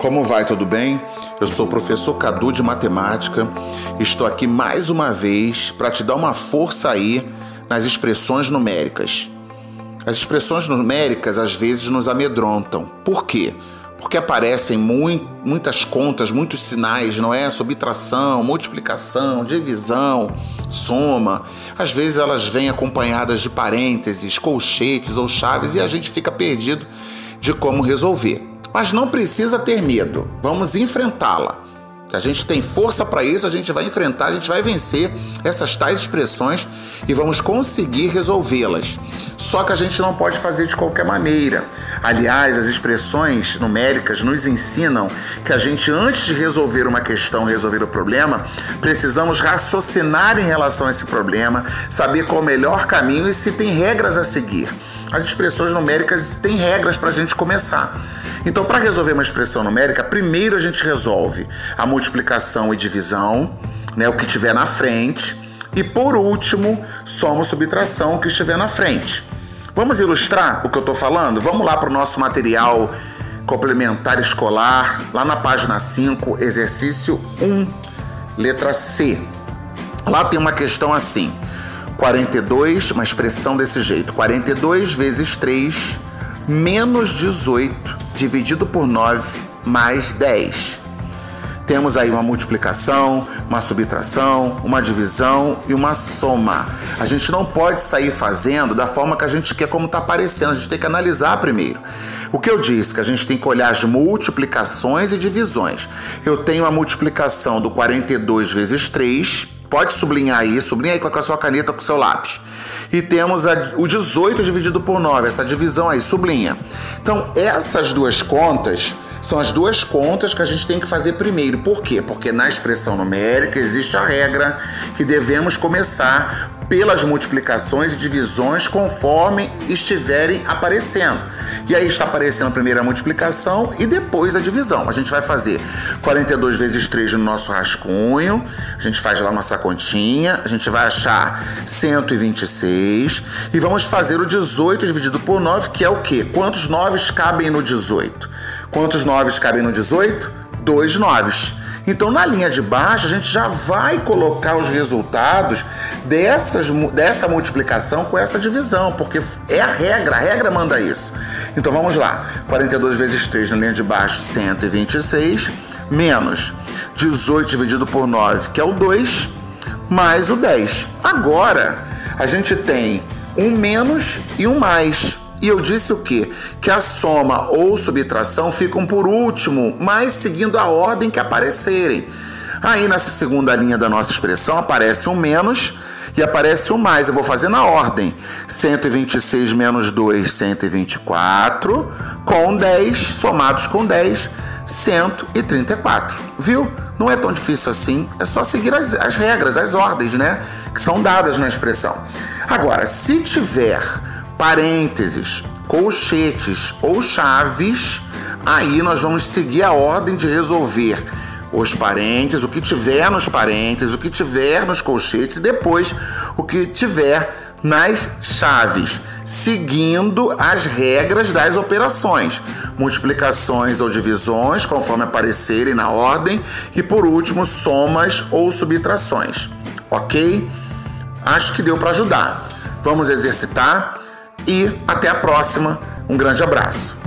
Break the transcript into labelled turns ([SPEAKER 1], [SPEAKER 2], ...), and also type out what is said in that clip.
[SPEAKER 1] Como vai? Tudo bem? Eu sou o professor Cadu de Matemática. Estou aqui mais uma vez para te dar uma força aí nas expressões numéricas. As expressões numéricas às vezes nos amedrontam. Por quê? Porque aparecem muito, muitas contas, muitos sinais, não é? Subtração, multiplicação, divisão, soma. Às vezes elas vêm acompanhadas de parênteses, colchetes ou chaves e a gente fica perdido de como resolver. Mas não precisa ter medo, vamos enfrentá-la. A gente tem força para isso, a gente vai enfrentar, a gente vai vencer essas tais expressões e vamos conseguir resolvê-las. Só que a gente não pode fazer de qualquer maneira. Aliás, as expressões numéricas nos ensinam que a gente, antes de resolver uma questão, resolver o problema, precisamos raciocinar em relação a esse problema, saber qual é o melhor caminho e se tem regras a seguir. As expressões numéricas têm regras para a gente começar. Então, para resolver uma expressão numérica, primeiro a gente resolve a multiplicação e divisão, né, o que tiver na frente, e por último, soma e subtração, o que estiver na frente. Vamos ilustrar o que eu estou falando? Vamos lá para o nosso material complementar escolar, lá na página 5, exercício 1, letra C. Lá tem uma questão assim: 42, uma expressão desse jeito: 42 vezes 3 menos 18 dividido por 9 mais 10. Temos aí uma multiplicação, uma subtração, uma divisão e uma soma. A gente não pode sair fazendo da forma que a gente quer, como está aparecendo. A gente tem que analisar primeiro. O que eu disse? Que a gente tem que olhar as multiplicações e divisões. Eu tenho a multiplicação do 42 vezes 3. Pode sublinhar aí, sublinha aí com a sua caneta, com o seu lápis. E temos a, o 18 dividido por 9, essa divisão aí, sublinha. Então, essas duas contas são as duas contas que a gente tem que fazer primeiro. Por quê? Porque na expressão numérica existe a regra que devemos começar pelas multiplicações e divisões conforme estiverem aparecendo. E aí está aparecendo primeiro a multiplicação e depois a divisão. A gente vai fazer 42 vezes 3 no nosso rascunho, a gente faz lá nossa continha, a gente vai achar 126 e vamos fazer o 18 dividido por 9, que é o quê? Quantos 9 cabem no 18? Quantos 9 cabem no 18? Dois 9. Então, na linha de baixo, a gente já vai colocar os resultados dessas, dessa multiplicação com essa divisão, porque é a regra, a regra manda isso. Então, vamos lá. 42 vezes 3 na linha de baixo, 126, menos 18 dividido por 9, que é o 2, mais o 10. Agora, a gente tem um menos e um mais. E eu disse o quê? Que a soma ou subtração ficam por último, mas seguindo a ordem que aparecerem. Aí nessa segunda linha da nossa expressão aparece um menos e aparece um mais. Eu vou fazer na ordem. 126 menos 2, 124, com 10, somados com 10, 134. Viu? Não é tão difícil assim, é só seguir as, as regras, as ordens, né? Que são dadas na expressão. Agora, se tiver parênteses, colchetes ou chaves, aí nós vamos seguir a ordem de resolver os parênteses, o que tiver nos parênteses, o que tiver nos colchetes e depois o que tiver nas chaves, seguindo as regras das operações, multiplicações ou divisões, conforme aparecerem na ordem, e por último, somas ou subtrações. Ok? Acho que deu para ajudar. Vamos exercitar e até a próxima. Um grande abraço.